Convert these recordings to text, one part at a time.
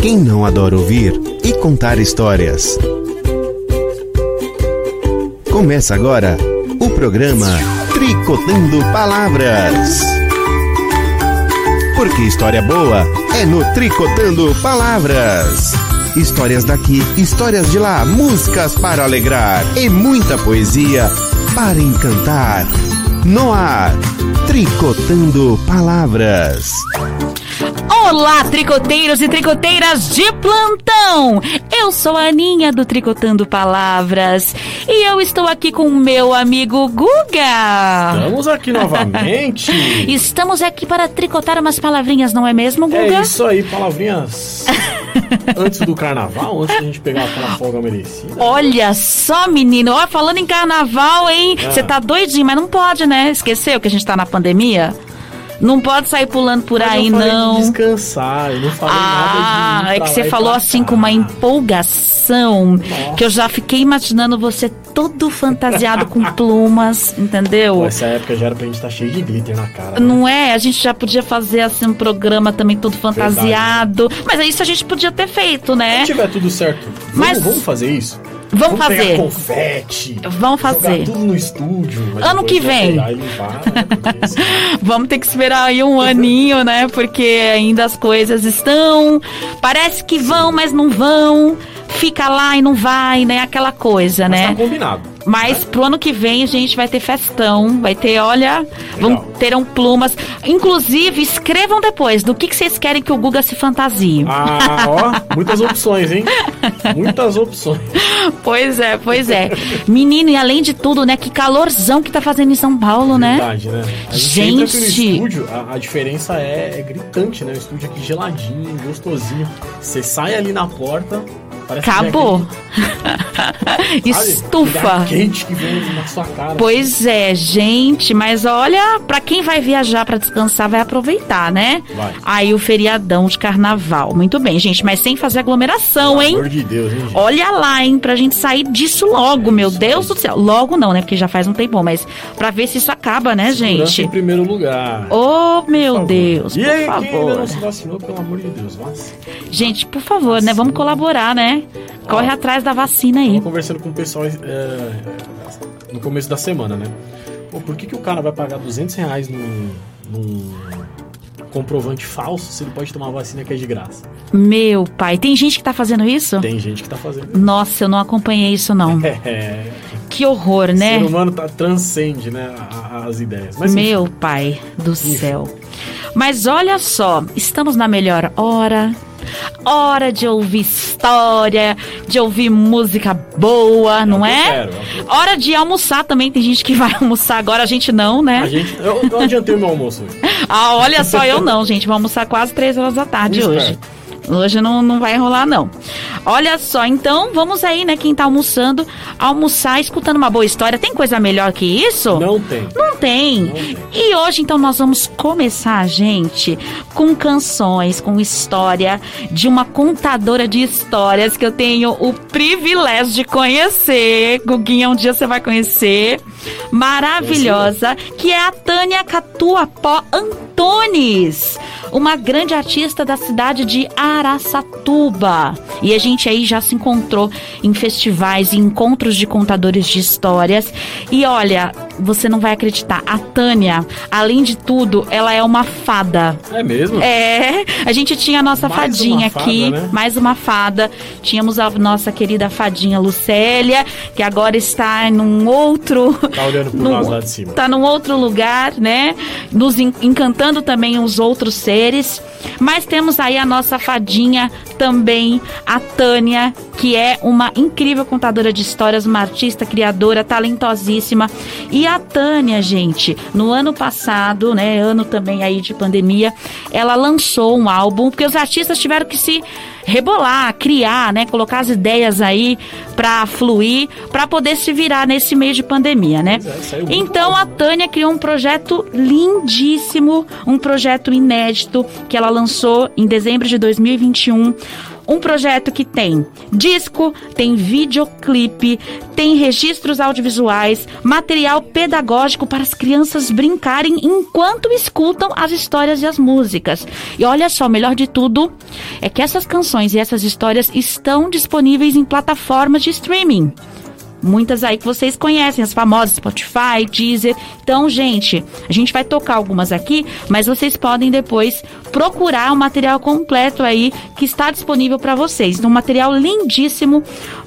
Quem não adora ouvir e contar histórias? Começa agora o programa Tricotando Palavras. Porque história boa é no Tricotando Palavras. Histórias daqui, histórias de lá, músicas para alegrar e muita poesia para encantar. No ar, Tricotando Palavras. Olá, tricoteiros e tricoteiras de plantão! Eu sou a Aninha do Tricotando Palavras e eu estou aqui com o meu amigo Guga. Estamos aqui novamente. Estamos aqui para tricotar umas palavrinhas, não é mesmo, Guga? É isso aí, palavrinhas. antes do carnaval, antes da gente pegar aquela folga merecida. Olha só, menino, ó, falando em carnaval, hein? Ah. Você tá doidinho, mas não pode, né? Esqueceu que a gente tá na pandemia? Não pode sair pulando por Mas aí, eu falei não. De descansar, eu não falei Ah, nada de. ir é que você falou assim com uma empolgação que eu já fiquei imaginando você todo fantasiado com plumas, entendeu? Pô, essa época já era pra gente estar cheio de glitter na cara. né? Não é? A gente já podia fazer assim um programa também todo fantasiado. Mas isso a gente podia ter feito, né? Se tiver tudo certo, vamos, Mas- vamos fazer isso? Vamos pegar fazer. confete. Vamos fazer. tudo no estúdio. Ano que vem. Vamos ter que esperar aí um aninho, né? Porque ainda as coisas estão. Parece que vão, mas não vão. Fica lá e não vai, né? Aquela coisa, Mas né? tá combinado. Mas pro ano que vem a gente vai ter festão, vai ter, olha, vão, terão plumas. Inclusive, escrevam depois do que, que vocês querem que o Guga se fantasie. Ah, ó, muitas opções, hein? Muitas opções. Pois é, pois é. Menino, e além de tudo, né? Que calorzão que tá fazendo em São Paulo, né? Verdade, né? A gente, no Gente. estúdio, a, a diferença é, é gritante, né? O estúdio aqui geladinho, gostosinho. Você sai ali na porta, parece Acabou. que é aquele, sabe, Estufa. quente que vem na sua cara. Pois é, gente, mas olha, pra quem vai viajar pra descansar, vai aproveitar, né? Vai. Aí o feriadão de carnaval. Muito bem, gente, mas sem fazer aglomeração, Pelo hein? amor de Deus, hein, gente? Olha lá, hein, pra gente sair disso logo, meu Deus do céu. Logo não, né? Porque já faz um tempão, mas pra ver se isso acaba, né, Segurança gente? em primeiro lugar. Oh, meu Por favor. Deus, por aí, quem favor. não se vacinou, pelo amor de Deus, vacina. Gente, por favor, né? Vamos colaborar, né? Corre atrás da vacina aí. Conversando com o pessoal é, no começo da semana, né? Pô, por que, que o cara vai pagar 200 reais num, num comprovante falso se ele pode tomar vacina que é de graça? Meu pai, tem gente que tá fazendo isso? Tem gente que tá fazendo. Nossa, eu não acompanhei isso, não. É, Que horror, o né? ser humano tá, transcende, né, as ideias. Mas enfim, Meu pai do céu. Mas olha só, estamos na melhor hora. Hora de ouvir história, de ouvir música boa, não eu é? quero, é o que eu Hora de almoçar também. Tem gente que vai almoçar agora, a gente não, né? a gente, eu, eu adiantei o meu almoço hoje. Ah, olha só, eu não, gente. Vou almoçar quase três horas da tarde Muito hoje. Hoje não, não vai rolar, não. Olha só, então vamos aí, né? Quem tá almoçando, almoçar escutando uma boa história. Tem coisa melhor que isso? Não tem. Não tem. Não tem. E hoje, então, nós vamos começar, gente, com canções, com história de uma contadora de histórias que eu tenho o privilégio de conhecer. Guguinha, um dia você vai conhecer. Maravilhosa, que é a Tânia Catuapó Antunes. Uma grande artista da cidade de Araçatuba. E a gente aí já se encontrou em festivais e encontros de contadores de histórias. E olha, você não vai acreditar, a Tânia, além de tudo, ela é uma fada. É mesmo? É, a gente tinha a nossa Mais fadinha fada, aqui, né? mais uma fada. Tínhamos a nossa querida fadinha Lucélia, que agora está num outro. Tá olhando por num- nós lá de cima. Tá num outro lugar, né? Nos en- encantando também os outros seres. Mas temos aí a nossa fadinha também, a Tânia, que é uma incrível contadora de histórias, uma artista, criadora, talentosíssima. E a Tânia, gente, no ano passado, né, ano também aí de pandemia, ela lançou um álbum, porque os artistas tiveram que se rebolar, criar, né, colocar as ideias aí pra fluir, pra poder se virar nesse mês de pandemia, né? É, Então a álbum. Tânia criou um projeto lindíssimo, um projeto inédito que ela lançou em dezembro de 2021. Um projeto que tem disco, tem videoclipe, tem registros audiovisuais, material pedagógico para as crianças brincarem enquanto escutam as histórias e as músicas. E olha só, melhor de tudo é que essas canções e essas histórias estão disponíveis em plataformas de streaming. Muitas aí que vocês conhecem, as famosas Spotify, Deezer. Então, gente, a gente vai tocar algumas aqui, mas vocês podem depois procurar o material completo aí que está disponível para vocês. Um material lindíssimo,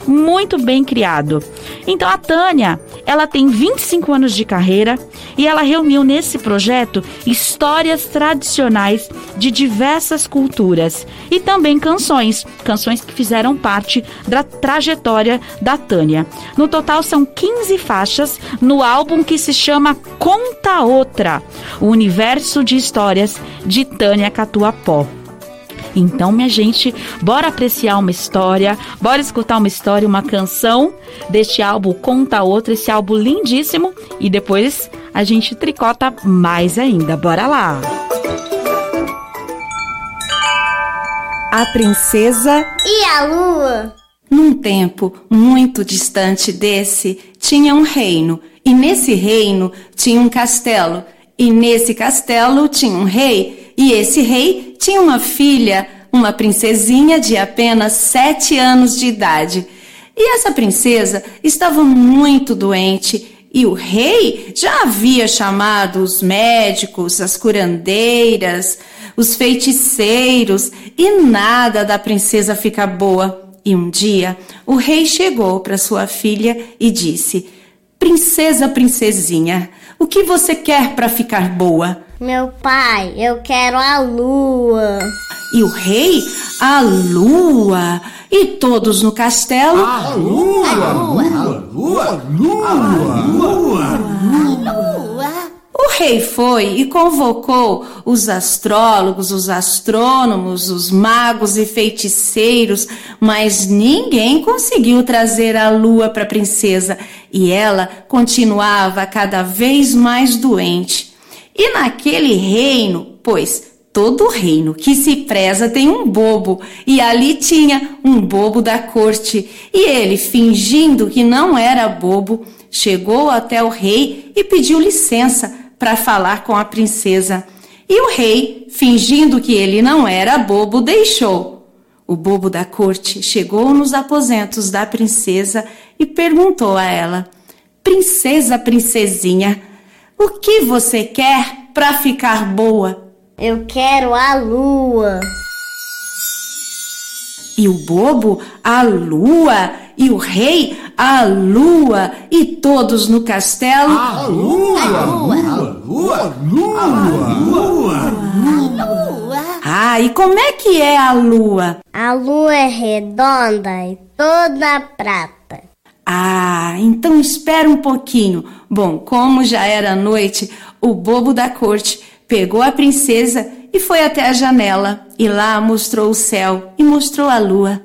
muito bem criado. Então, a Tânia, ela tem 25 anos de carreira e ela reuniu nesse projeto histórias tradicionais de diversas culturas e também canções, canções que fizeram parte da trajetória da Tânia. No total são 15 faixas no álbum que se chama Conta Outra, o universo de histórias de Tânia Catuapó. Então, minha gente, bora apreciar uma história, bora escutar uma história, uma canção deste álbum Conta Outra, esse álbum lindíssimo, e depois a gente tricota mais ainda. Bora lá! A Princesa e a Lua. Num tempo muito distante desse, tinha um reino, e nesse reino tinha um castelo, e nesse castelo tinha um rei, e esse rei tinha uma filha, uma princesinha de apenas sete anos de idade. E essa princesa estava muito doente e o rei já havia chamado os médicos, as curandeiras, os feiticeiros e nada da princesa ficar boa. E um dia o rei chegou para sua filha e disse: Princesa, princesinha, o que você quer para ficar boa? Meu pai, eu quero a lua. E o rei, a lua. E todos no castelo. A lua! A lua! A lua! A lua! A lua! A lua! O rei foi e convocou os astrólogos, os astrônomos, os magos e feiticeiros, mas ninguém conseguiu trazer a lua para a princesa e ela continuava cada vez mais doente. E naquele reino, pois todo reino que se preza tem um bobo, e ali tinha um bobo da corte, e ele, fingindo que não era bobo, chegou até o rei e pediu licença para falar com a princesa. E o rei, fingindo que ele não era bobo, deixou. O bobo da corte chegou nos aposentos da princesa e perguntou a ela: Princesa, princesinha, o que você quer para ficar boa? Eu quero a lua. E o bobo, a lua, e o rei, a lua, e todos no castelo. A lua! A lua! A lua! A lua! A lua! Ah, e como é que é a lua? A lua é redonda e toda prata. Ah, então espera um pouquinho. Bom, como já era noite, o bobo da corte pegou a princesa e foi até a janela e lá mostrou o céu e mostrou a lua.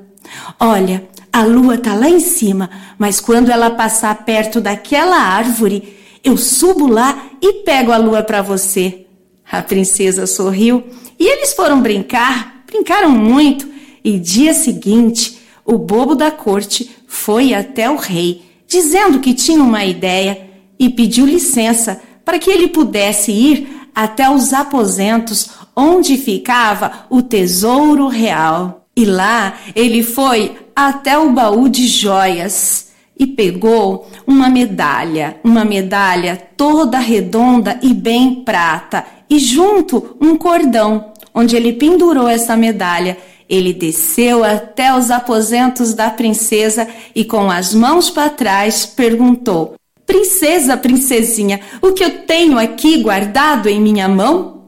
Olha, a lua tá lá em cima, mas quando ela passar perto daquela árvore, eu subo lá e pego a lua para você. A princesa sorriu e eles foram brincar, brincaram muito, e dia seguinte, o bobo da corte foi até o rei, dizendo que tinha uma ideia e pediu licença para que ele pudesse ir até os aposentos onde ficava o tesouro real. E lá ele foi até o baú de joias e pegou uma medalha, uma medalha toda redonda e bem prata, e junto um cordão, onde ele pendurou essa medalha. Ele desceu até os aposentos da princesa e, com as mãos para trás, perguntou: Princesa, princesinha, o que eu tenho aqui guardado em minha mão?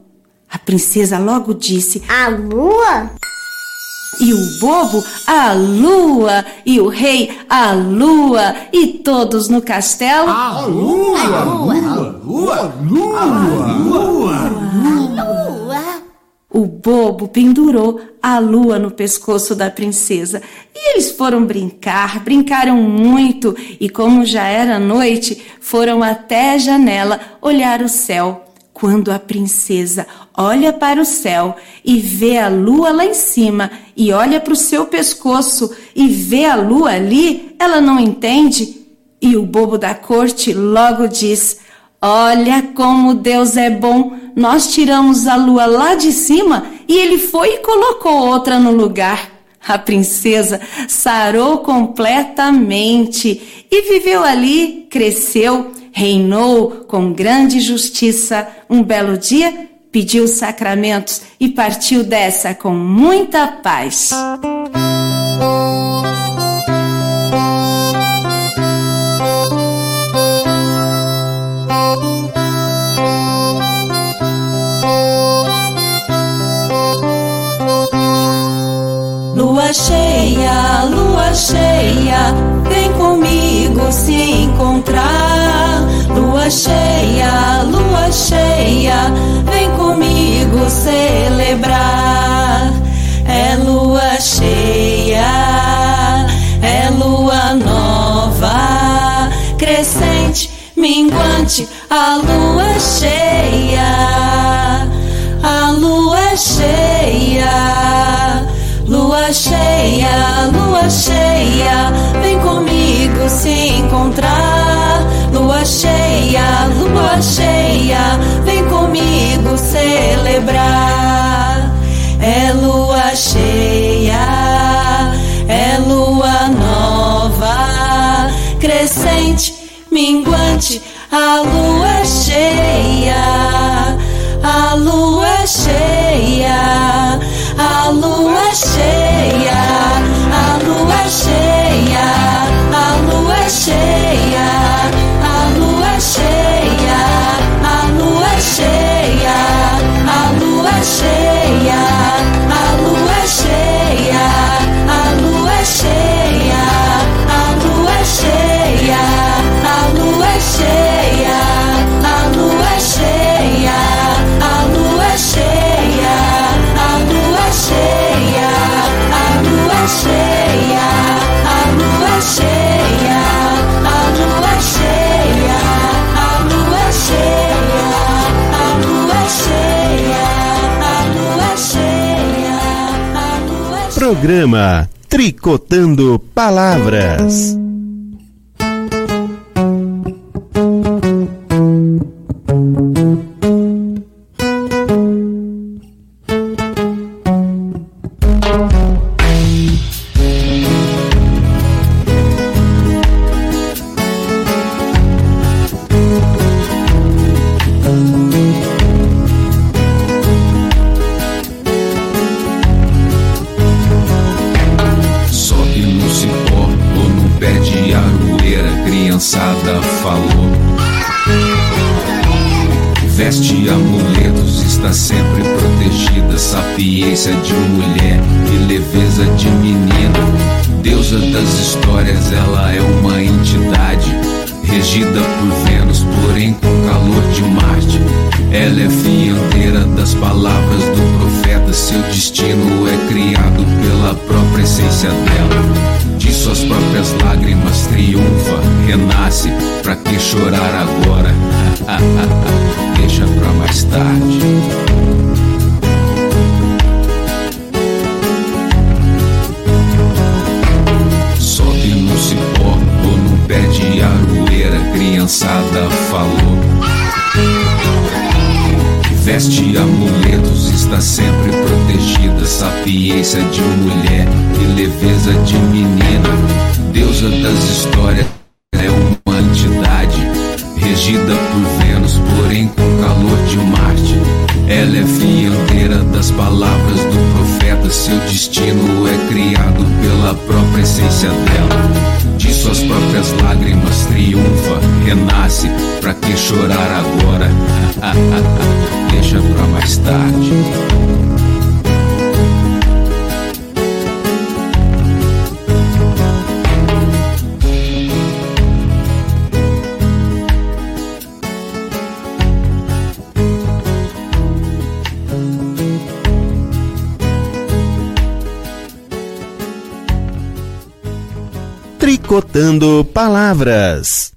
A princesa logo disse: A lua? E o bobo, a lua, e o rei, a lua, e todos no castelo. A lua! A lua! A lua! A lua! A lua! O bobo pendurou a lua no pescoço da princesa e eles foram brincar, brincaram muito e, como já era noite, foram até a janela olhar o céu. Quando a princesa olha para o céu e vê a lua lá em cima e olha para o seu pescoço e vê a lua ali, ela não entende. E o bobo da corte logo diz: Olha como Deus é bom. Nós tiramos a lua lá de cima e ele foi e colocou outra no lugar. A princesa sarou completamente e viveu ali, cresceu, reinou com grande justiça. Um belo dia, pediu sacramentos e partiu dessa com muita paz. Lua cheia, lua cheia, vem comigo se encontrar. Lua cheia, lua cheia, vem comigo celebrar. É lua cheia, é lua nova, crescente, minguante, a lua cheia, a lua cheia. Lua cheia, lua cheia, vem comigo se encontrar. Lua cheia, lua cheia, vem comigo celebrar. É lua cheia, é lua nova, crescente, minguante, a lua cheia, a lua cheia, Programa Tricotando Palavras. Criançada falou. Veste amuletos, está sempre protegida. Sapiência de mulher e leveza de menina. Deusa das histórias é uma entidade. Regida por Vênus, porém com calor de Marte. Ela é fiandeira das palavras do profeta. Seu destino é criado pela própria essência dela. Suas próprias lágrimas triunfa, renasce. Pra que chorar agora? Deixa pra mais tarde. Tricotando Palavras.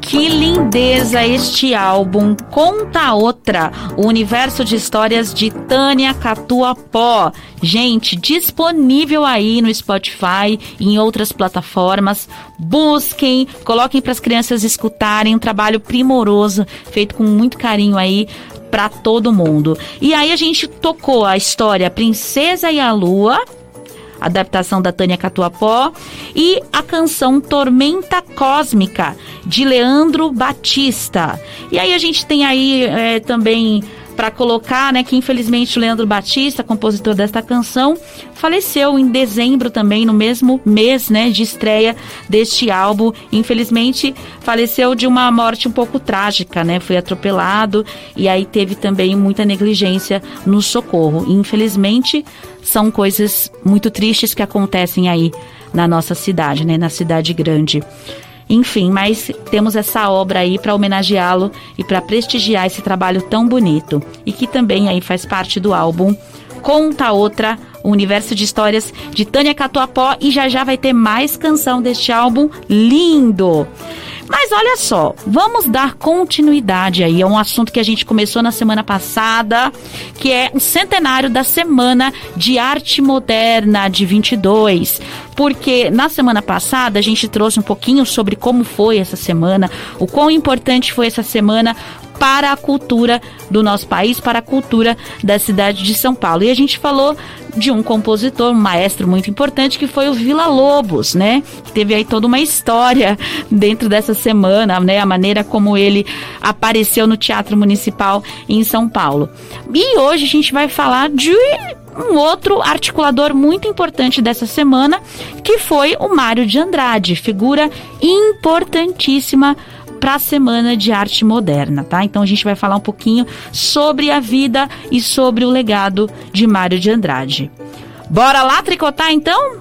Que lindeza este álbum Conta Outra, o universo de histórias de Tânia Catuapó. Gente, disponível aí no Spotify e em outras plataformas. Busquem, coloquem para as crianças escutarem, um trabalho primoroso, feito com muito carinho aí para todo mundo. E aí a gente tocou a história Princesa e a Lua, adaptação da Tânia Catuapó, e a canção Tormenta Cósmica, de Leandro Batista. E aí a gente tem aí é, também para colocar, né, que infelizmente o Leandro Batista, compositor desta canção, faleceu em dezembro também, no mesmo mês, né, de estreia deste álbum. Infelizmente, faleceu de uma morte um pouco trágica, né? Foi atropelado e aí teve também muita negligência no socorro. Infelizmente, são coisas muito tristes que acontecem aí na nossa cidade, né, na cidade grande. Enfim, mas temos essa obra aí para homenageá-lo e para prestigiar esse trabalho tão bonito. E que também aí faz parte do álbum Conta Outra, o universo de histórias de Tânia Catuapó. E já já vai ter mais canção deste álbum. Lindo. Mas olha só, vamos dar continuidade aí a um assunto que a gente começou na semana passada, que é o centenário da Semana de Arte Moderna de 22. Porque na semana passada a gente trouxe um pouquinho sobre como foi essa semana, o quão importante foi essa semana para a cultura do nosso país, para a cultura da cidade de São Paulo. E a gente falou de um compositor, um maestro muito importante, que foi o Vila Lobos, né? Que teve aí toda uma história dentro dessa semana, né? A maneira como ele apareceu no Teatro Municipal em São Paulo. E hoje a gente vai falar de um outro articulador muito importante dessa semana, que foi o Mário de Andrade, figura importantíssima para a Semana de Arte Moderna, tá? Então a gente vai falar um pouquinho sobre a vida e sobre o legado de Mário de Andrade. Bora lá tricotar então?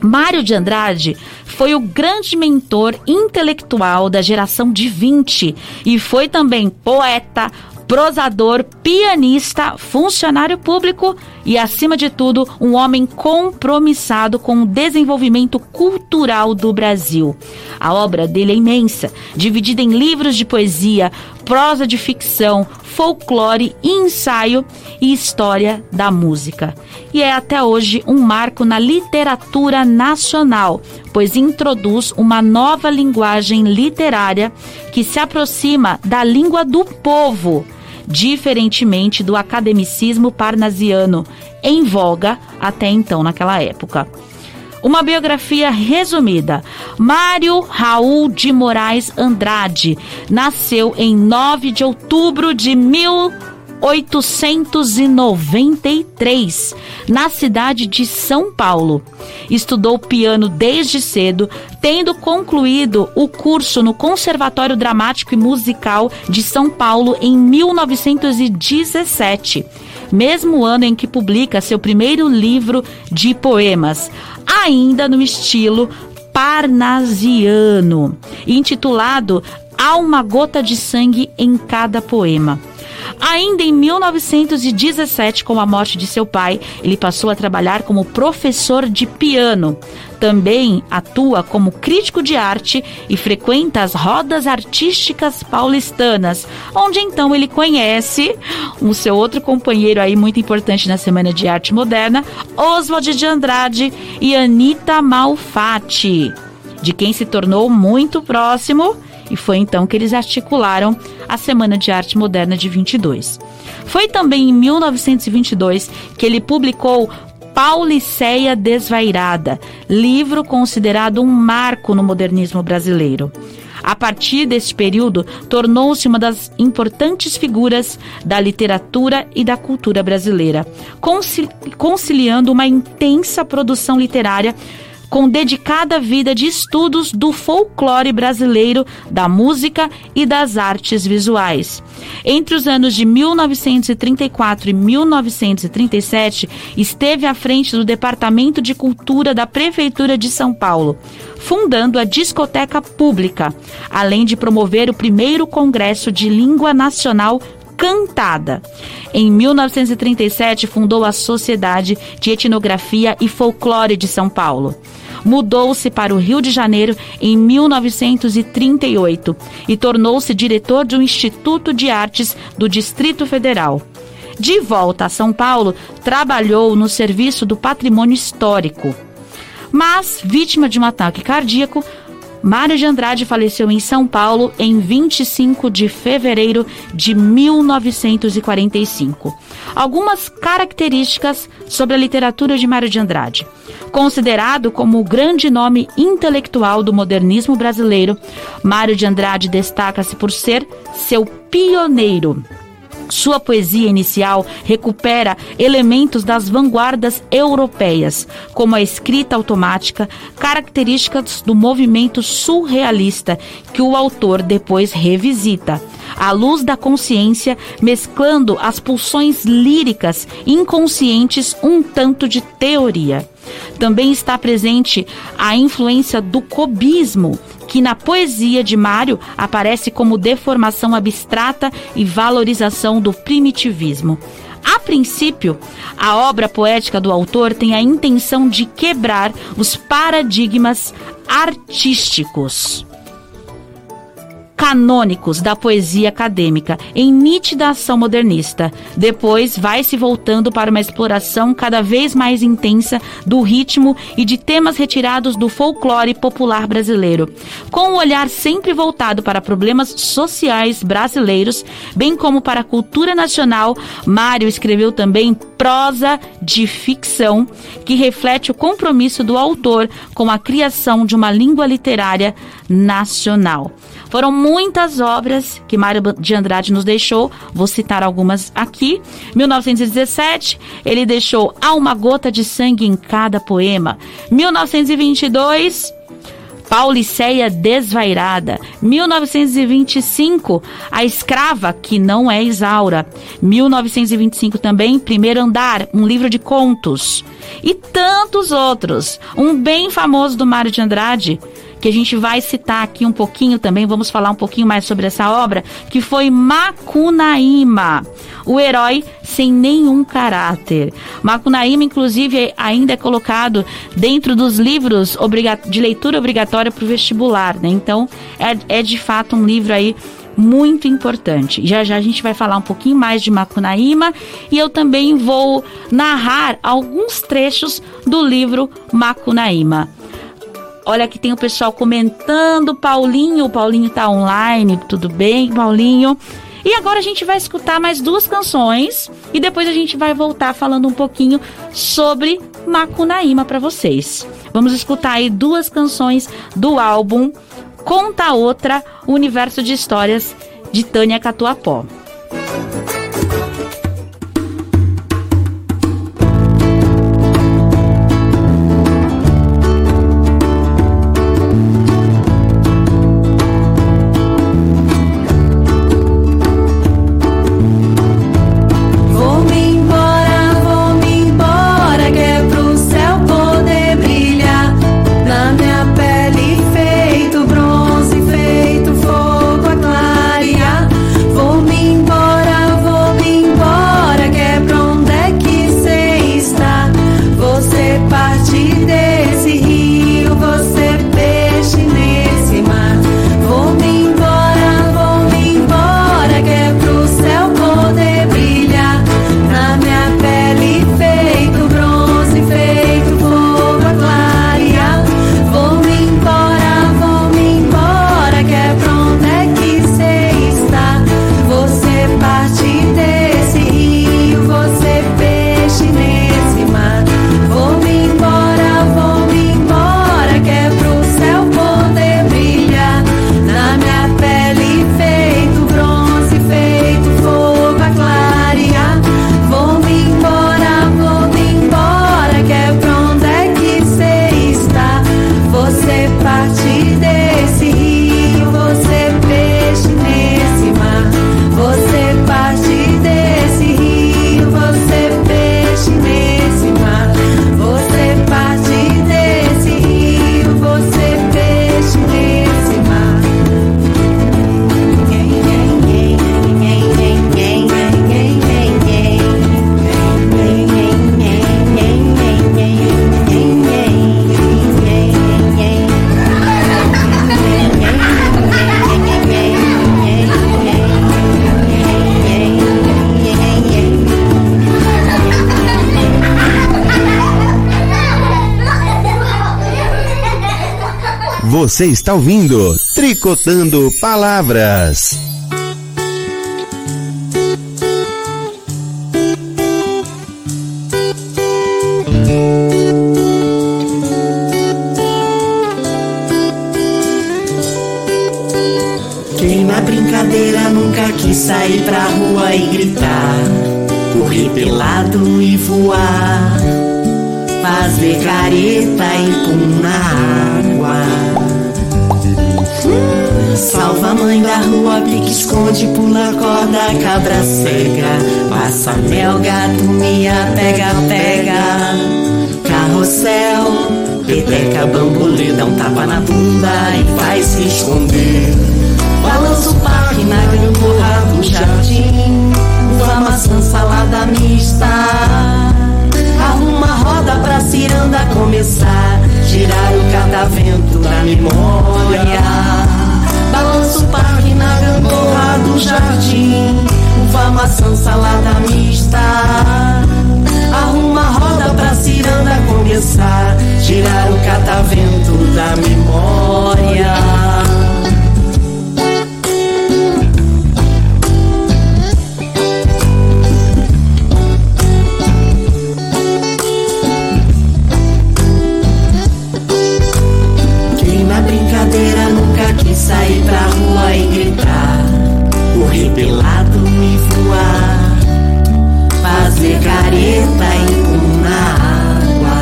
Mário de Andrade foi o grande mentor intelectual da geração de 20 e foi também poeta, prosador, pianista, funcionário público e, acima de tudo, um homem compromissado com o desenvolvimento cultural do Brasil. A obra dele é imensa, dividida em livros de poesia, prosa de ficção, folclore, ensaio e história da música. E é até hoje um marco na literatura nacional, pois introduz uma nova linguagem literária que se aproxima da língua do povo diferentemente do academicismo parnasiano, em voga até então naquela época. Uma biografia resumida. Mário Raul de Moraes Andrade nasceu em 9 de outubro de 1893, na cidade de São Paulo. Estudou piano desde cedo, tendo concluído o curso no Conservatório Dramático e Musical de São Paulo em 1917, mesmo ano em que publica seu primeiro livro de poemas, ainda no estilo parnasiano, intitulado Há uma gota de sangue em cada poema. Ainda em 1917, com a morte de seu pai, ele passou a trabalhar como professor de piano. Também atua como crítico de arte e frequenta as rodas artísticas paulistanas, onde então ele conhece o seu outro companheiro aí muito importante na Semana de Arte Moderna, Oswald de Andrade e Anita Malfatti, de quem se tornou muito próximo e foi então que eles articularam a Semana de Arte Moderna de 22. Foi também em 1922 que ele publicou Pauliceia Desvairada, livro considerado um marco no modernismo brasileiro. A partir desse período, tornou-se uma das importantes figuras da literatura e da cultura brasileira, conciliando uma intensa produção literária com dedicada vida de estudos do folclore brasileiro, da música e das artes visuais. Entre os anos de 1934 e 1937, esteve à frente do Departamento de Cultura da Prefeitura de São Paulo, fundando a Discoteca Pública, além de promover o primeiro Congresso de Língua Nacional cantada. Em 1937, fundou a Sociedade de Etnografia e Folclore de São Paulo. mudou-se para o Rio de Janeiro em 1938 e tornou-se diretor do Instituto de Artes do Distrito Federal. De volta a São Paulo, trabalhou no serviço do patrimônio histórico. Mas, vítima de um ataque cardíaco, Mário de Andrade faleceu em São Paulo em 25 de fevereiro de 1945. Algumas características sobre a literatura de Mário de Andrade. Considerado como o grande nome intelectual do modernismo brasileiro, Mário de Andrade destaca-se por ser seu pioneiro sua poesia inicial recupera elementos das vanguardas europeias, como a escrita automática, características do movimento surrealista que o autor depois revisita. À luz da consciência, mesclando as pulsões líricas inconscientes um tanto de teoria. Também está presente a influência do cubismo, que na poesia de Mário aparece como deformação abstrata e valorização do primitivismo. A princípio, a obra poética do autor tem a intenção de quebrar os paradigmas artísticos canônicos da poesia acadêmica, em nítida ação modernista. Depois vai se voltando para uma exploração cada vez mais intensa do ritmo e de temas retirados do folclore popular brasileiro, com o um olhar sempre voltado para problemas sociais brasileiros, bem como para a cultura nacional. Mário escreveu também prosa de ficção que reflete o compromisso do autor com a criação de uma língua literária nacional. Foram muitas obras que Mário de Andrade nos deixou, vou citar algumas aqui. 1917, ele deixou Há uma gota de sangue em cada poema. 1922, Pauliceia Desvairada. 1925, A Escrava, que não é Isaura. 1925 também, Primeiro Andar, um livro de contos. E tantos outros. Um bem famoso do Mário de Andrade, que a gente vai citar aqui um pouquinho também, vamos falar um pouquinho mais sobre essa obra, que foi Macunaíma, o herói sem nenhum caráter. Macunaíma, inclusive, ainda é colocado dentro dos livros de leitura obrigatória para o vestibular, né? Então, é, é de fato um livro aí muito importante. Já já a gente vai falar um pouquinho mais de Macunaíma e eu também vou narrar alguns trechos do livro Macunaíma. Olha que tem o pessoal comentando, Paulinho, Paulinho tá online, tudo bem, Paulinho? E agora a gente vai escutar mais duas canções e depois a gente vai voltar falando um pouquinho sobre Macunaíma para vocês. Vamos escutar aí duas canções do álbum Conta Outra, Universo de Histórias de Tânia Catuapó. me Você está ouvindo Tricotando Palavras. Quem na brincadeira nunca quis sair pra rua e gritar, correr pelado e voar, fazer careta e pum na água. Salva a mãe da rua, pique, esconde, pula corda, cabra cega. Passa mel, gato, mia, pega, pega. Carrossel, peteca, bambolê, dá um tapa na bunda e vai se esconder. Balança o parque na gangorra do jardim. Uva, maçã, salada mista. Arruma roda pra ciranda começar. Girar o catavento da memória. Balança o parque na gangorra do jardim. Uva, maçã, salada mista. Arruma roda pra ciranda começar. Girar o catavento da memória. Pelado e voar, fazer careta e pum na água.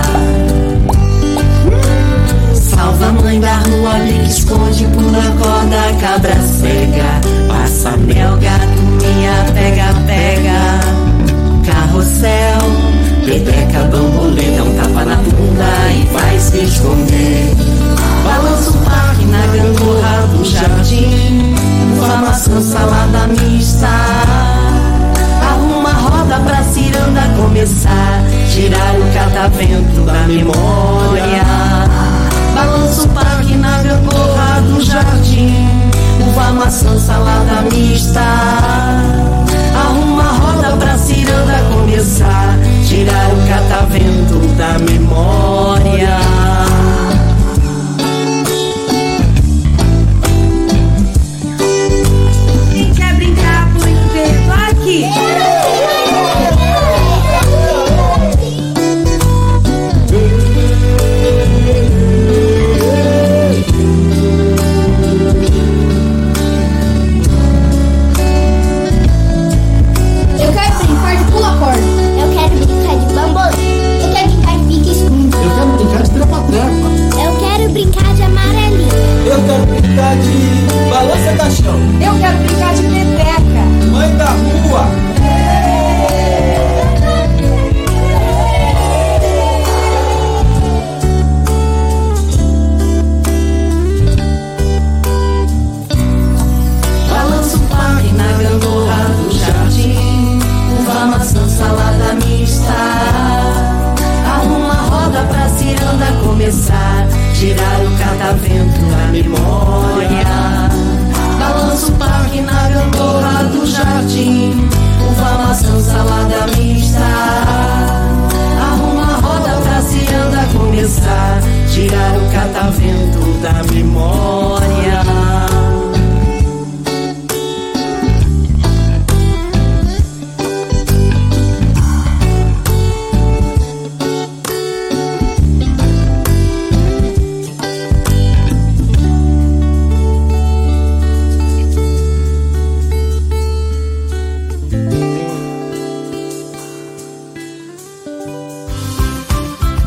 Salva a mãe da rua, pique, esconde, pula corda, cabra cega, passa mel, gato, minha, pega, pega, carrossel, peteca, bambolê, dá um tapa na bunda e vai se esconder. Balança o parque na gangorra do jardim. Uva, maçã, salada mista. Arruma roda pra ciranda começar. Tirar o catavento da memória.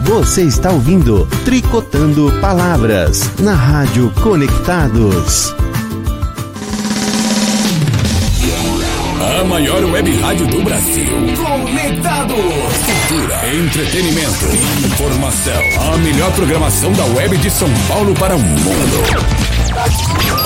Você está ouvindo Tricotando Palavras na Rádio Conectados. A maior web rádio do Brasil. Conectados. Cultura, entretenimento, informação. A melhor programação da web de São Paulo para o mundo.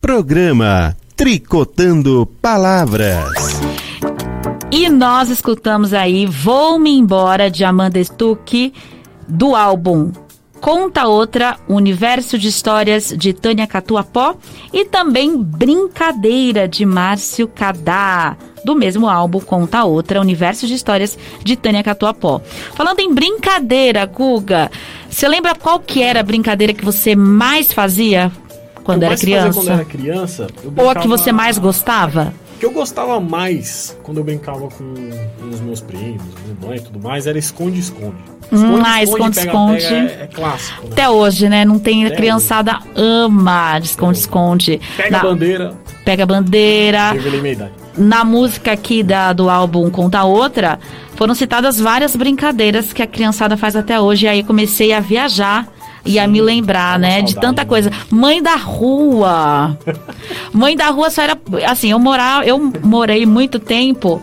Programa Tricotando Palavras. E nós escutamos aí Vou-me Embora de Amanda Stuck do álbum Conta Outra, Universo de Histórias de Tânia Catuapó e também Brincadeira de Márcio Cadá, do mesmo álbum Conta Outra, Universo de Histórias de Tânia Catuapó. Falando em brincadeira, Guga, você lembra qual que era a brincadeira que você mais fazia quando era criança? Quando era criança. Ou a que você mais gostava? O que eu gostava mais quando eu brincava com os meus primos, minha mãe e tudo mais, era esconde-esconde. Hum, ah, esconde-esconde. É, é clássico. Né? Até hoje, né? Não tem. A Até criançada ama de esconde-esconde. Pega Na- a bandeira, Pega a bandeira. revelei minha idade. Na música aqui da, do álbum Conta Outra, foram citadas várias brincadeiras que a criançada faz até hoje. E aí comecei a viajar e a me lembrar, né, de saudade, tanta né? coisa. Mãe da rua. Mãe da rua só era. Assim, eu, morar, eu morei muito tempo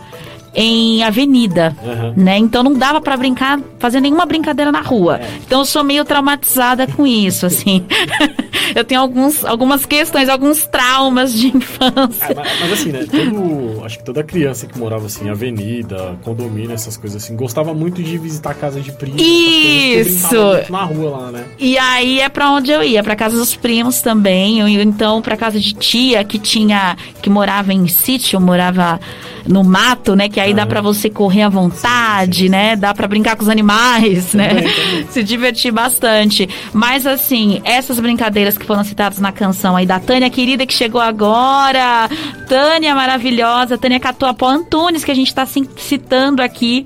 em avenida, Aham. né? Então não dava pra brincar, fazer nenhuma brincadeira na rua. É. Então eu sou meio traumatizada com isso, assim. eu tenho alguns, algumas questões, alguns traumas de infância. É, mas, mas assim, né? Todo, acho que toda criança que morava assim, avenida, condomínio, essas coisas assim, gostava muito de visitar a casa de primos. Isso. Na rua lá, né? E aí é pra onde eu ia, pra casa dos primos também, ou então pra casa de tia que tinha que morava em sítio, morava no mato, né, que aí dá pra você correr à vontade, né? Dá pra brincar com os animais, né? Se divertir bastante. Mas assim, essas brincadeiras que foram citadas na canção aí da Tânia querida que chegou agora, Tânia maravilhosa, Tânia Catuapó Antunes que a gente tá sim- citando aqui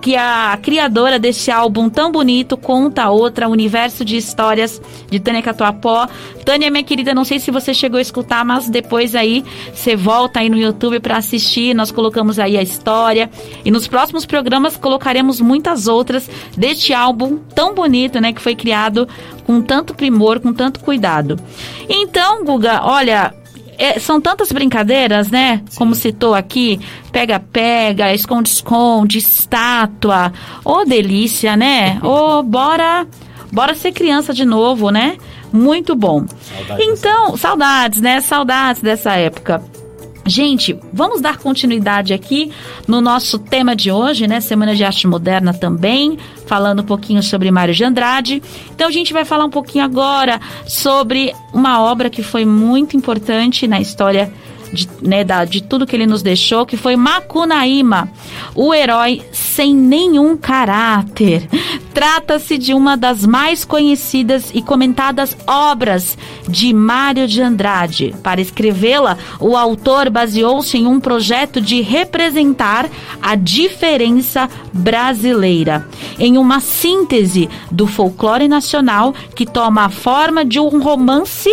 que a criadora desse álbum tão bonito conta outra, Universo de Histórias de Tânia Catuapó. Tânia, minha querida, não sei se você chegou a escutar, mas depois aí você volta aí no YouTube para assistir. Nós colocamos aí a história e nos próximos programas colocaremos muitas outras deste álbum tão bonito, né, que foi criado com tanto primor, com tanto cuidado. Então, Guga, olha, é, são tantas brincadeiras, né? Como citou aqui, pega-pega, esconde-esconde, estátua. Ô, delícia, né? Ô, bora, bora ser criança de novo, né? Muito bom. Saudades então, saudades, né? Saudades dessa época. Gente, vamos dar continuidade aqui no nosso tema de hoje, né? Semana de Arte Moderna também, falando um pouquinho sobre Mário de Andrade. Então a gente vai falar um pouquinho agora sobre uma obra que foi muito importante na história de, né, da- de tudo que ele nos deixou, que foi Macunaíma, o herói sem nenhum caráter. Trata-se de uma das mais conhecidas e comentadas obras de Mário de Andrade. Para escrevê-la, o autor baseou-se em um projeto de representar a diferença brasileira, em uma síntese do folclore nacional que toma a forma de um romance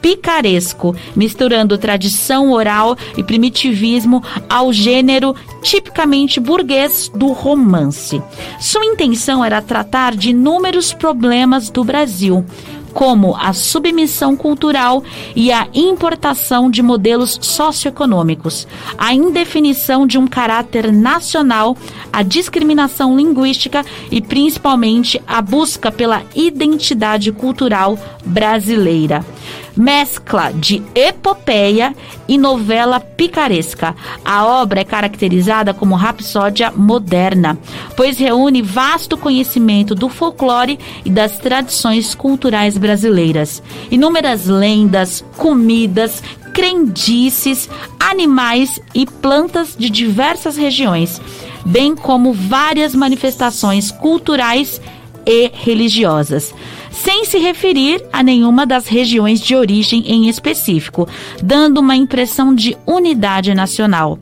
picaresco, misturando tradição oral e primitivismo ao gênero tipicamente burguês do romance. Sua intenção era tratar de inúmeros problemas do Brasil, como a submissão cultural e a importação de modelos socioeconômicos, a indefinição de um caráter nacional, a discriminação linguística e principalmente a busca pela identidade cultural brasileira. Mescla de epopeia e novela picaresca. A obra é caracterizada como rapsódia moderna, pois reúne vasto conhecimento do folclore e das tradições culturais brasileiras. Inúmeras lendas, comidas, crendices, animais e plantas de diversas regiões, bem como várias manifestações culturais e religiosas, sem se referir a nenhuma das regiões de origem em específico, dando uma impressão de unidade nacional.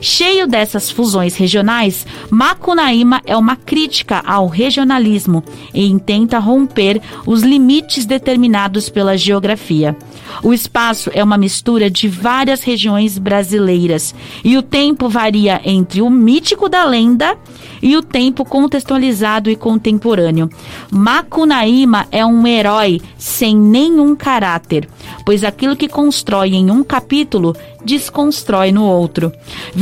Cheio dessas fusões regionais, Macunaíma é uma crítica ao regionalismo e intenta romper os limites determinados pela geografia. O espaço é uma mistura de várias regiões brasileiras e o tempo varia entre o mítico da lenda e o tempo contextualizado e contemporâneo. Macunaíma é um herói sem nenhum caráter, pois aquilo que constrói em um capítulo desconstrói no outro.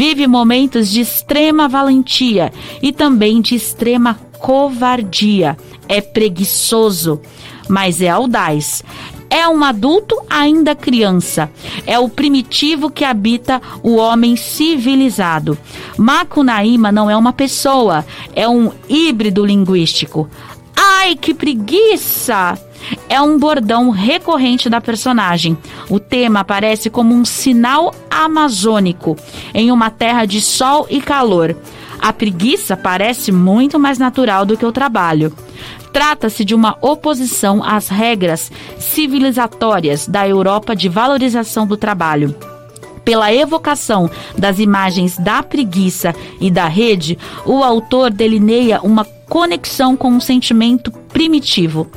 Vive momentos de extrema valentia e também de extrema covardia. É preguiçoso, mas é audaz. É um adulto ainda criança. É o primitivo que habita o homem civilizado. Macunaíma não é uma pessoa, é um híbrido linguístico. Ai, que preguiça! É um bordão recorrente da personagem. O tema aparece como um sinal amazônico em uma terra de sol e calor. A preguiça parece muito mais natural do que o trabalho. Trata-se de uma oposição às regras civilizatórias da Europa de valorização do trabalho pela evocação das imagens da preguiça e da rede, o autor delineia uma conexão com um sentimento primitivo.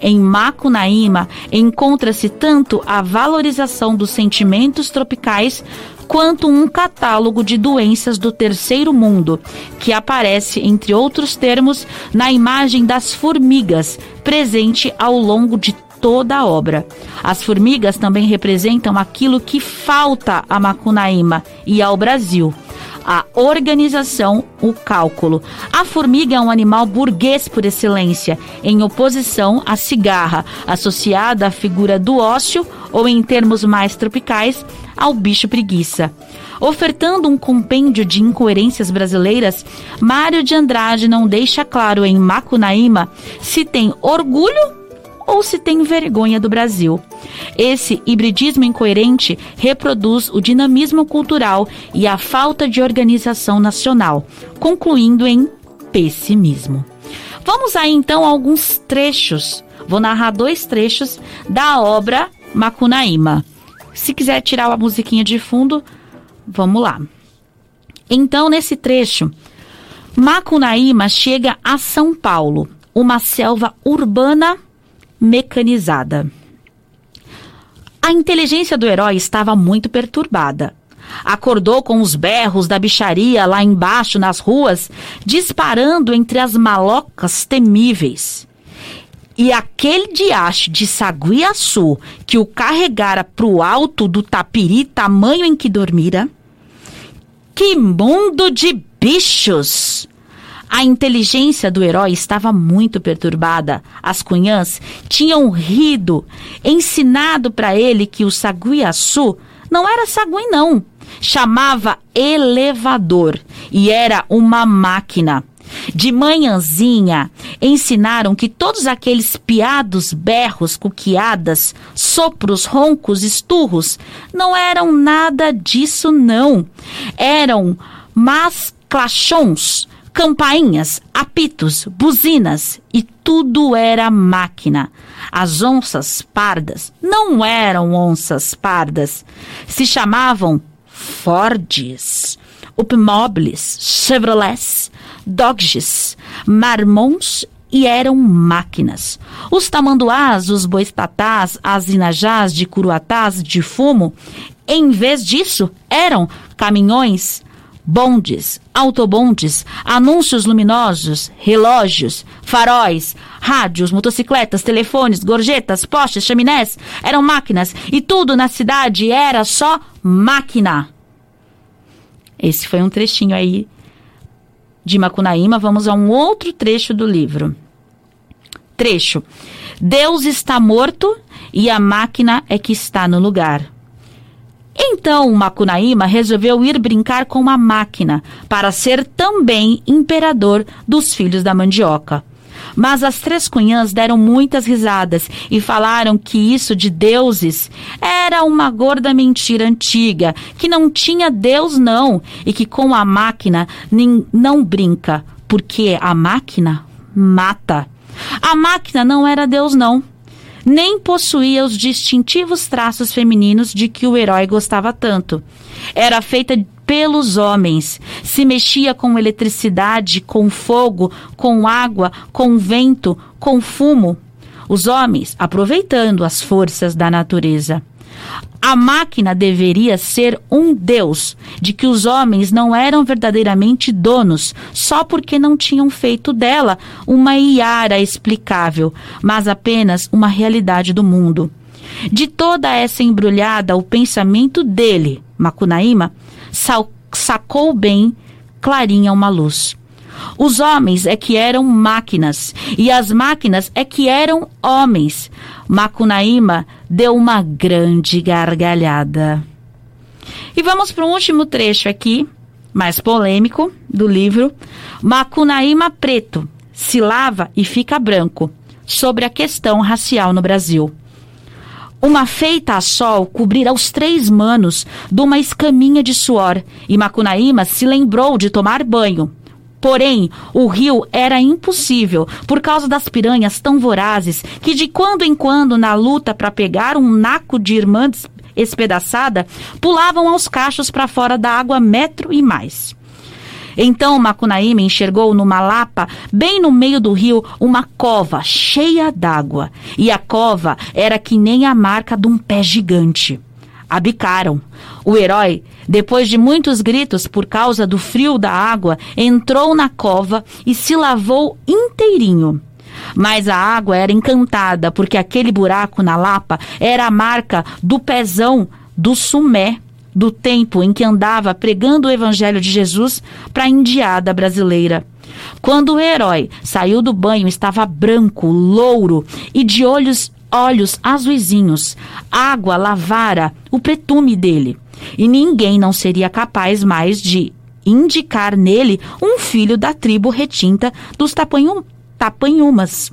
Em Macunaíma encontra-se tanto a valorização dos sentimentos tropicais quanto um catálogo de doenças do terceiro mundo, que aparece, entre outros termos, na imagem das formigas, presente ao longo de toda a obra. As formigas também representam aquilo que falta a Macunaíma e ao Brasil a organização, o cálculo. A formiga é um animal burguês por excelência, em oposição à cigarra, associada à figura do ócio ou, em termos mais tropicais, ao bicho preguiça. Ofertando um compêndio de incoerências brasileiras, Mário de Andrade não deixa claro em Macunaíma se tem orgulho ou se tem vergonha do Brasil. Esse hibridismo incoerente reproduz o dinamismo cultural e a falta de organização nacional, concluindo em pessimismo. Vamos aí então a alguns trechos. Vou narrar dois trechos da obra Macunaíma. Se quiser tirar a musiquinha de fundo, vamos lá. Então, nesse trecho, Macunaíma chega a São Paulo, uma selva urbana mecanizada. A inteligência do herói estava muito perturbada. Acordou com os berros da bicharia lá embaixo nas ruas, disparando entre as malocas temíveis. E aquele diacho de saguiaçu que o carregara pro alto do tapiri tamanho em que dormira? Que mundo de bichos! A inteligência do herói estava muito perturbada. As cunhãs tinham rido, ensinado para ele que o saguiaçu não era sagui, não. Chamava elevador e era uma máquina. De manhãzinha, ensinaram que todos aqueles piados, berros, cuquiadas, sopros, roncos, esturros, não eram nada disso, não. Eram masclachons, campainhas, apitos, buzinas e tudo era máquina. As onças pardas não eram onças pardas, se chamavam Fords, Upmobiles, Chevrolets, Dodges, Marmons e eram máquinas. Os tamanduás, os boitatás, as inajás de curuatás de fumo, em vez disso, eram caminhões, bondes, autobondes, anúncios luminosos, relógios, faróis, rádios, motocicletas, telefones, gorjetas, postes, chaminés, eram máquinas e tudo na cidade era só máquina. Esse foi um trechinho aí de Macunaíma. Vamos a um outro trecho do livro. Trecho. Deus está morto e a máquina é que está no lugar. Então Macunaíma resolveu ir brincar com a máquina para ser também imperador dos filhos da mandioca. Mas as três cunhãs deram muitas risadas e falaram que isso de deuses era uma gorda mentira antiga, que não tinha Deus não e que com a máquina não brinca, porque a máquina mata. A máquina não era Deus não nem possuía os distintivos traços femininos de que o herói gostava tanto. Era feita pelos homens, se mexia com eletricidade, com fogo, com água, com vento, com fumo. Os homens aproveitando as forças da natureza. A máquina deveria ser um Deus, de que os homens não eram verdadeiramente donos, só porque não tinham feito dela uma iara explicável, mas apenas uma realidade do mundo. De toda essa embrulhada, o pensamento dele, Macunaíma, sacou bem clarinha uma luz. Os homens é que eram máquinas e as máquinas é que eram homens. Macunaíma deu uma grande gargalhada. E vamos para um último trecho aqui, mais polêmico, do livro Macunaíma Preto se lava e fica branco, sobre a questão racial no Brasil. Uma feita a sol cobrirá os três manos de uma escaminha de suor, e Macunaíma se lembrou de tomar banho. Porém, o rio era impossível por causa das piranhas tão vorazes que de quando em quando, na luta para pegar um naco de irmã espedaçada, pulavam aos cachos para fora da água metro e mais. Então Macunaíma enxergou numa lapa, bem no meio do rio, uma cova cheia d'água. E a cova era que nem a marca de um pé gigante abicaram. O herói, depois de muitos gritos por causa do frio da água, entrou na cova e se lavou inteirinho. Mas a água era encantada, porque aquele buraco na lapa era a marca do pezão do sumé, do tempo em que andava pregando o evangelho de Jesus para a indiada brasileira. Quando o herói saiu do banho, estava branco, louro e de olhos olhos azuizinhos, água lavara o pretume dele, e ninguém não seria capaz mais de indicar nele um filho da tribo retinta dos tapanhum, tapanhumas.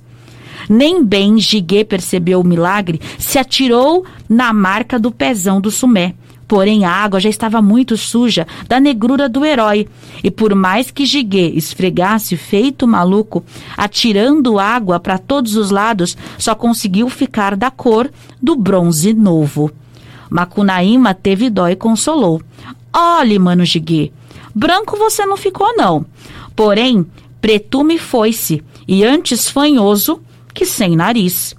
Nem bem Giguê percebeu o milagre, se atirou na marca do pezão do sumé. Porém, a água já estava muito suja da negrura do herói, e por mais que Giguê esfregasse feito maluco, atirando água para todos os lados, só conseguiu ficar da cor do bronze novo. Macunaíma teve dó e consolou. Olhe, mano Giguê, branco você não ficou não. Porém, pretume foi-se, e antes fanhoso que sem nariz.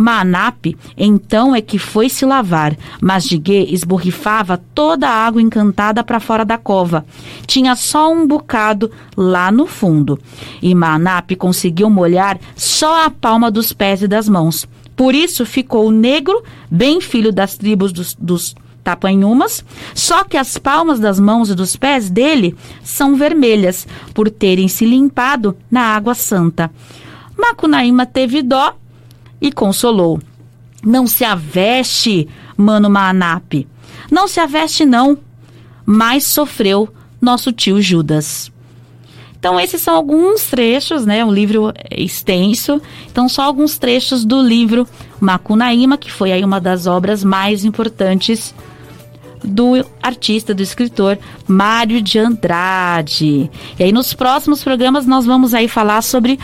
Manap então é que foi se lavar, mas Diguê esborrifava toda a água encantada para fora da cova. Tinha só um bocado lá no fundo. E Manap conseguiu molhar só a palma dos pés e das mãos. Por isso ficou negro, bem filho das tribos dos, dos tapanhumas, só que as palmas das mãos e dos pés dele são vermelhas, por terem se limpado na água santa. Macunaíma teve dó e consolou. Não se aveste, mano Manap. Não se aveste, não. Mas sofreu nosso tio Judas. Então, esses são alguns trechos, né? Um livro extenso. Então, só alguns trechos do livro Macunaíma, que foi aí uma das obras mais importantes do artista, do escritor Mário de Andrade. E aí, nos próximos programas, nós vamos aí falar sobre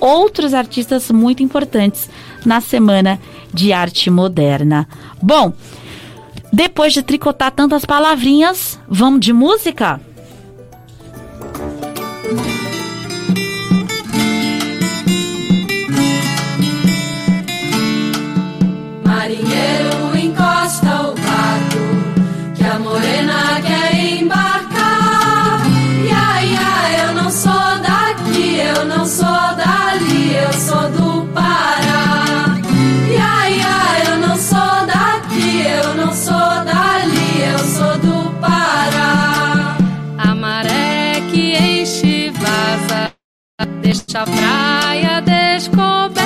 outros artistas muito importantes na Semana de Arte Moderna. Bom, depois de tricotar tantas palavrinhas, vamos de música? Deixa a praia descoberta.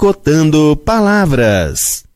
Tricotando Palavras.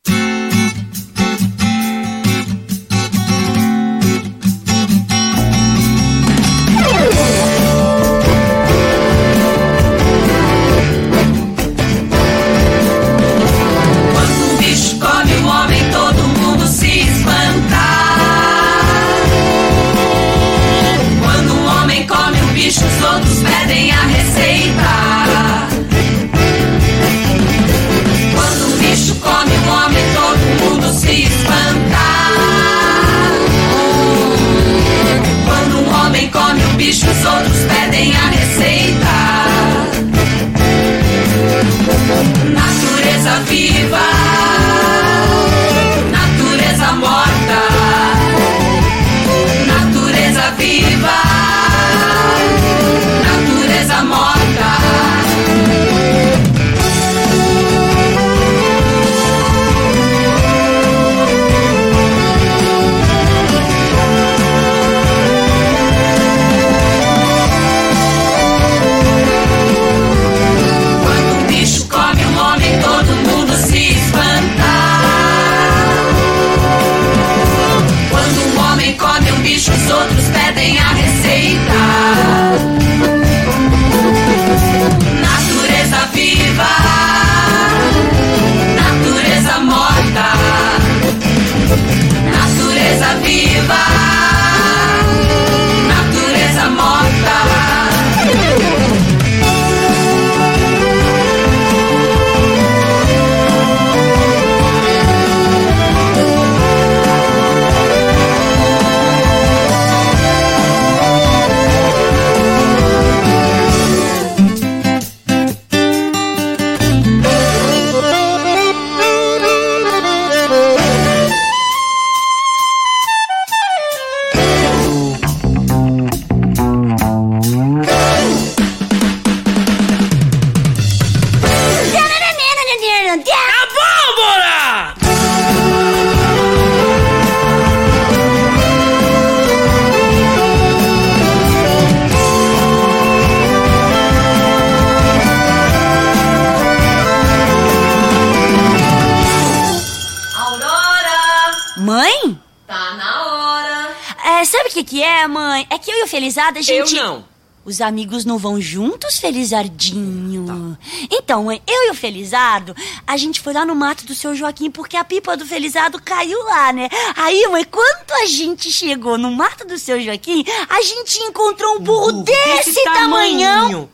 Mãe? É que eu e o Felizardo, a gente... Eu não. Os amigos não vão juntos, Felizardinho? Então, mãe, eu e o Felizardo, a gente foi lá no mato do seu Joaquim porque a pipa do Felizardo caiu lá, né? Aí, mãe, quando a gente chegou no mato do seu Joaquim, a gente encontrou um burro desse, desse tamanhão. tamanho.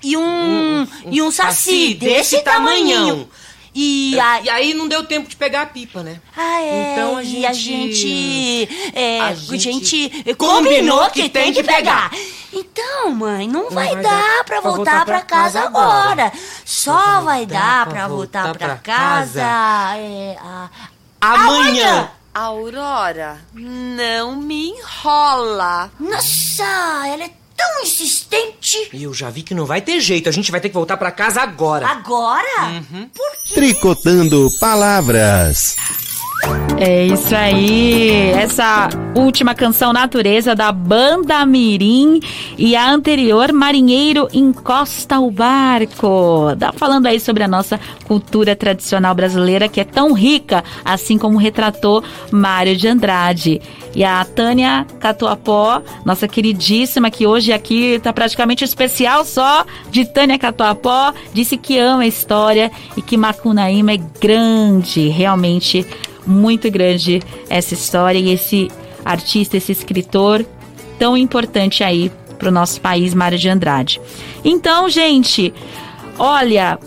E um, e um saci desse tamanhinho. E, a... E aí não deu tempo de pegar a pipa, né? Ah, é. Então a E gente- a gente. É, A gente gente, combinou que tem que pegar. Então, mãe, não, vai, vai dar dar pra pra voltar voltar pra pra casa casa agora. agora. Só vai dar pra voltar pra casa. é, a- amanhã. Aurora, não me enrola. Nossa, ela é tão insistente. E eu já vi que não vai ter jeito. A gente vai ter que voltar pra casa agora. Agora? Uhum. Tricotando Palavras. É isso aí. Essa última canção Natureza da Banda Mirim e a anterior Marinheiro Encosta o Barco. Tá falando aí sobre a nossa cultura tradicional brasileira que é tão rica, assim como retratou Mário de Andrade. E a Tânia Catuapó, nossa queridíssima, que hoje aqui tá praticamente especial só de Tânia Catuapó, disse que ama a história e que Macunaíma é grande, realmente muito grande essa história e esse artista, esse escritor tão importante aí pro nosso país, Mário de Andrade. Então, gente, olha,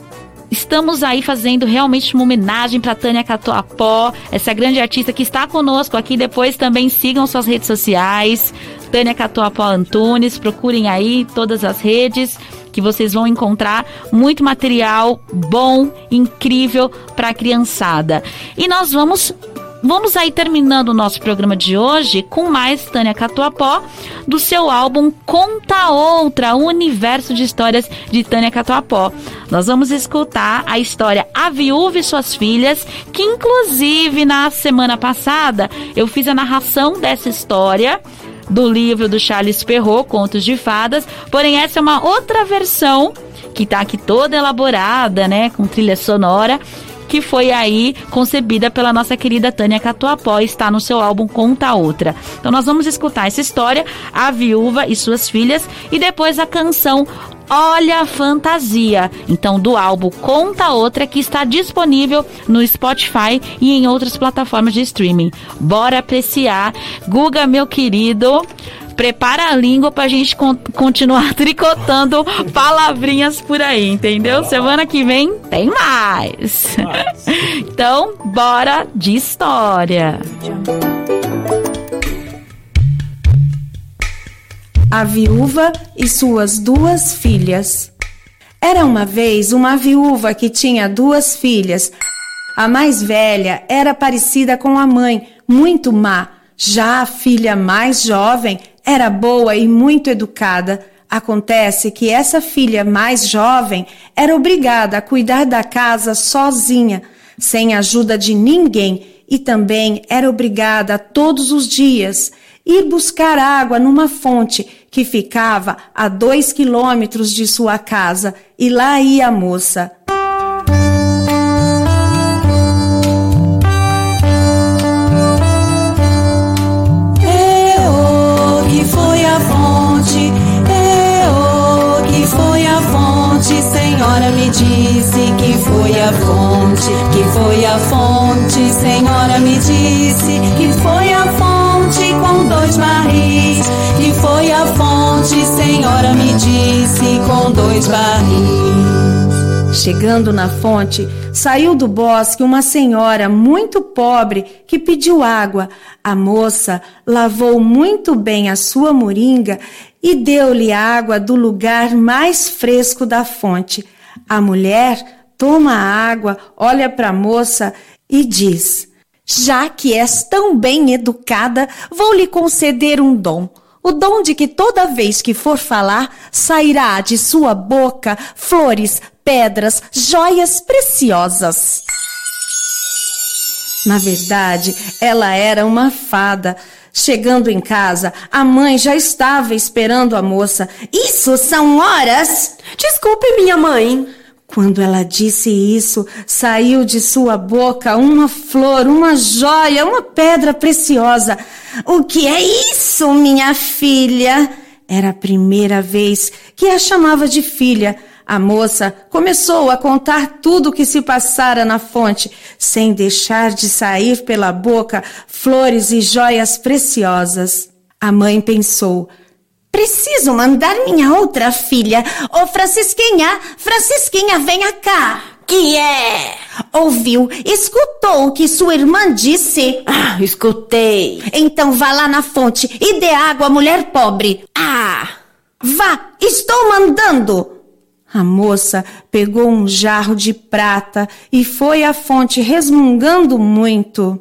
Estamos aí fazendo realmente uma homenagem para Tânia Catuapó, essa grande artista que está conosco aqui. Depois também sigam suas redes sociais, Tânia Catuapó Antunes, procurem aí todas as redes que vocês vão encontrar muito material bom, incrível para a criançada. E nós vamos Vamos aí terminando o nosso programa de hoje com mais Tânia Catuapó, do seu álbum Conta Outra, o universo de histórias de Tânia Catuapó. Nós vamos escutar a história A Viúva e Suas Filhas, que inclusive na semana passada eu fiz a narração dessa história do livro do Charles Perrault, Contos de Fadas, porém essa é uma outra versão que está aqui toda elaborada, né, com trilha sonora que foi aí concebida pela nossa querida Tânia Catuapó, está no seu álbum Conta Outra. Então nós vamos escutar essa história, A Viúva e Suas Filhas, e depois a canção Olha a Fantasia. Então, do álbum Conta Outra, que está disponível no Spotify e em outras plataformas de streaming. Bora apreciar. Guga, meu querido, prepara a língua pra gente con continuar tricotando palavrinhas por aí, entendeu? Semana que vem tem mais. então, bora de história. A viúva e suas duas filhas. Era uma vez uma viúva que tinha duas filhas. A mais velha era parecida com a mãe, muito má. Já a filha mais jovem era boa e muito educada. Acontece que essa filha mais jovem era obrigada a cuidar da casa sozinha, sem ajuda de ninguém, e também era obrigada todos os dias ir buscar água numa fonte que ficava a dois quilômetros de sua casa, e lá ia a moça. Eu que foi a fonte, eu que foi a fonte, Senhora me disse que foi a fonte, que foi a fonte, Senhora me disse que foi a fonte dois barris, que foi a fonte, Senhora me disse com dois barris. Chegando na fonte, saiu do bosque uma senhora muito pobre que pediu água. A moça lavou muito bem a sua moringa e deu-lhe água do lugar mais fresco da fonte. A mulher toma a água, olha para a moça e diz: Já que és tão bem educada, vou lhe conceder um dom. O dom de que toda vez que for falar, sairá de sua boca flores, pedras, joias preciosas. Na verdade, ela era uma fada. Chegando em casa, a mãe já estava esperando a moça. Isso são horas! Desculpe, minha mãe. Quando ela disse isso, saiu de sua boca uma flor, uma joia, uma pedra preciosa. O que é isso, minha filha? Era a primeira vez que a chamava de filha. A moça começou a contar tudo o que se passara na fonte, sem deixar de sair pela boca flores e joias preciosas. A mãe pensou: Preciso mandar minha outra filha. Ô Francisquinha, Francisquinha, venha cá. Que é? Ouviu? Escutou o que sua irmã disse? Ah, escutei. Então vá lá na fonte e dê água à mulher pobre. Ah! Vá, estou mandando. A moça pegou um jarro de prata e foi à fonte resmungando muito.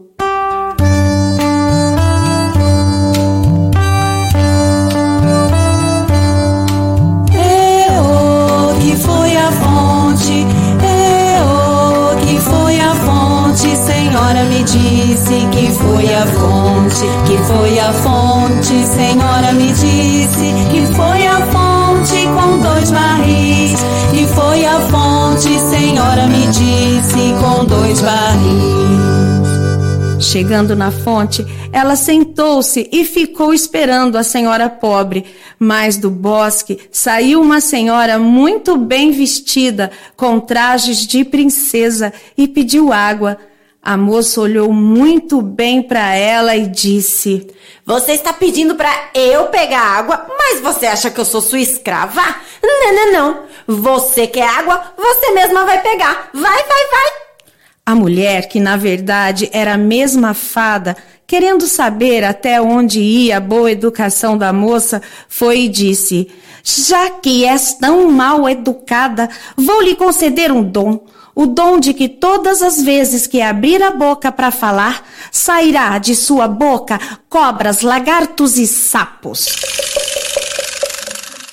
Senhora me disse que foi a fonte, que foi a fonte, Senhora me disse que foi a fonte com dois barris, que foi a fonte, Senhora me disse com dois barris. Chegando na fonte, ela sentou-se e ficou esperando a senhora pobre. Mas do bosque saiu uma senhora muito bem vestida, com trajes de princesa, e pediu água. A moça olhou muito bem para ela e disse: Você está pedindo para eu pegar água, mas você acha que eu sou sua escrava? Não, não, não. Você quer água, você mesma vai pegar. Vai, vai, vai. A mulher, que na verdade era a mesma fada, querendo saber até onde ia a boa educação da moça, foi e disse: Já que és tão mal educada, vou lhe conceder um dom. O dom de que todas as vezes que abrir a boca para falar, sairá de sua boca cobras, lagartos e sapos.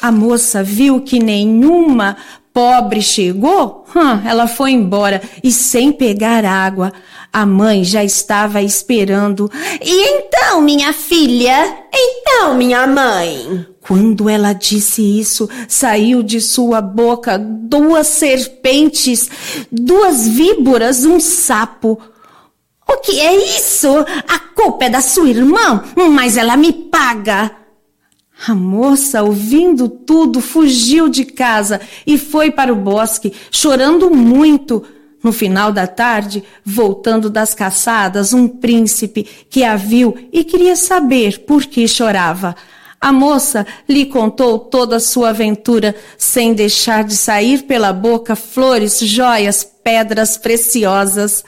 A moça viu que nenhuma pobre chegou, hum, ela foi embora e sem pegar água. A mãe já estava esperando. E então, minha filha? Então, minha mãe? Quando ela disse isso, saiu de sua boca duas serpentes, duas víboras, um sapo. O que é isso? A culpa é da sua irmã, mas ela me paga. A moça, ouvindo tudo, fugiu de casa e foi para o bosque, chorando muito. No final da tarde, voltando das caçadas, um príncipe que a viu e queria saber por que chorava. A moça lhe contou toda a sua aventura, sem deixar de sair pela boca flores, joias, pedras preciosas.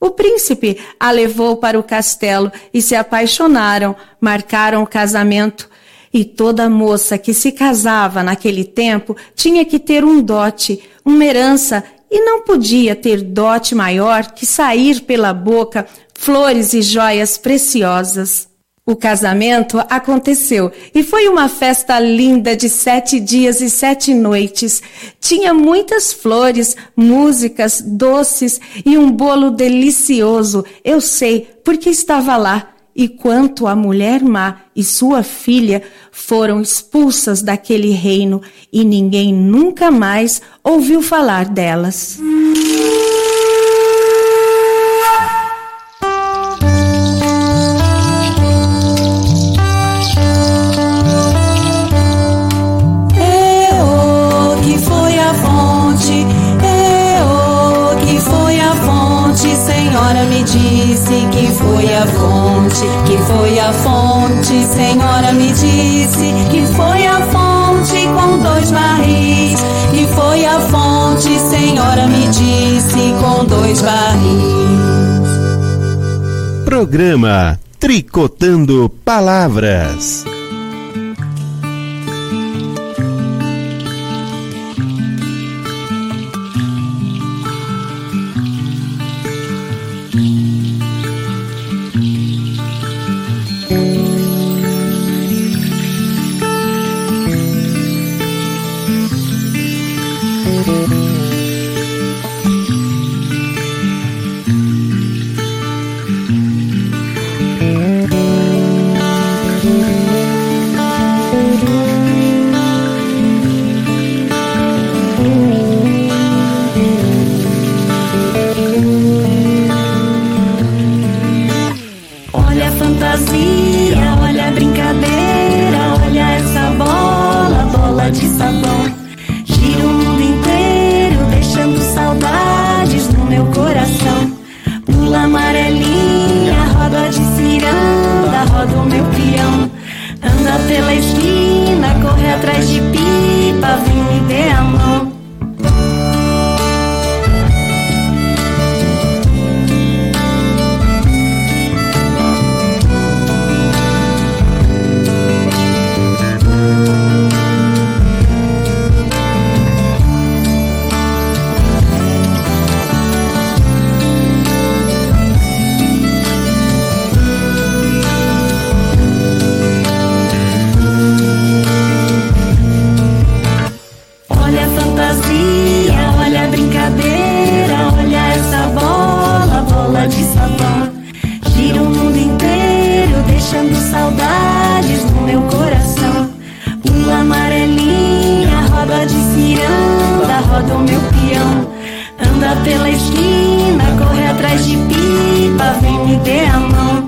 O príncipe a levou para o castelo e se apaixonaram, marcaram o casamento. E toda moça que se casava naquele tempo tinha que ter um dote, uma herança, e não podia ter dote maior que sair pela boca flores e joias preciosas. O casamento aconteceu e foi uma festa linda de sete dias e sete noites. Tinha muitas flores, músicas, doces e um bolo delicioso. Eu sei, porque estava lá e quanto a mulher má e sua filha foram expulsas daquele reino e ninguém nunca mais ouviu falar delas. Senhora me disse que foi a fonte, que foi a fonte, Senhora me disse que foi a fonte com dois barris, que foi a fonte, Senhora me disse com dois barris. Programa Tricotando Palavras. anda pela esquina, corre atrás de pipa, vem me dê a mão.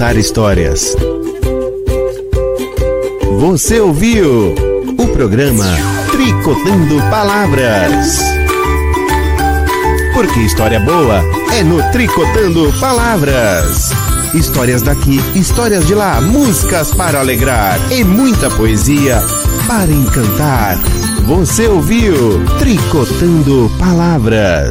Contar histórias. Você ouviu o programa Tricotando Palavras. Porque história boa é no Tricotando Palavras. Histórias daqui, histórias de lá, músicas para alegrar e muita poesia para encantar. Você ouviu Tricotando Palavras.